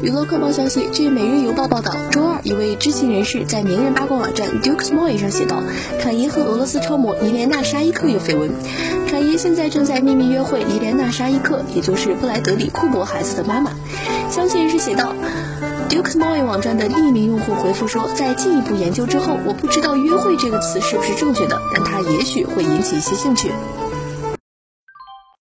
娱乐快报消息，据《每日邮报》报道，周二，一位知情人士在名人八卦网站 Duke's Moy 上写道：“坎爷和俄罗斯超模伊莲娜·沙伊克有绯闻。坎爷现在正在秘密约会伊莲娜·沙伊克，也就是布莱德里·库珀孩子的妈妈。”消息人士写道。Duke's Moy 网站的匿名用户回复说，在进一步研究之后，我不知道“约会”这个词是不是正确的，但它也许会引起一些兴趣。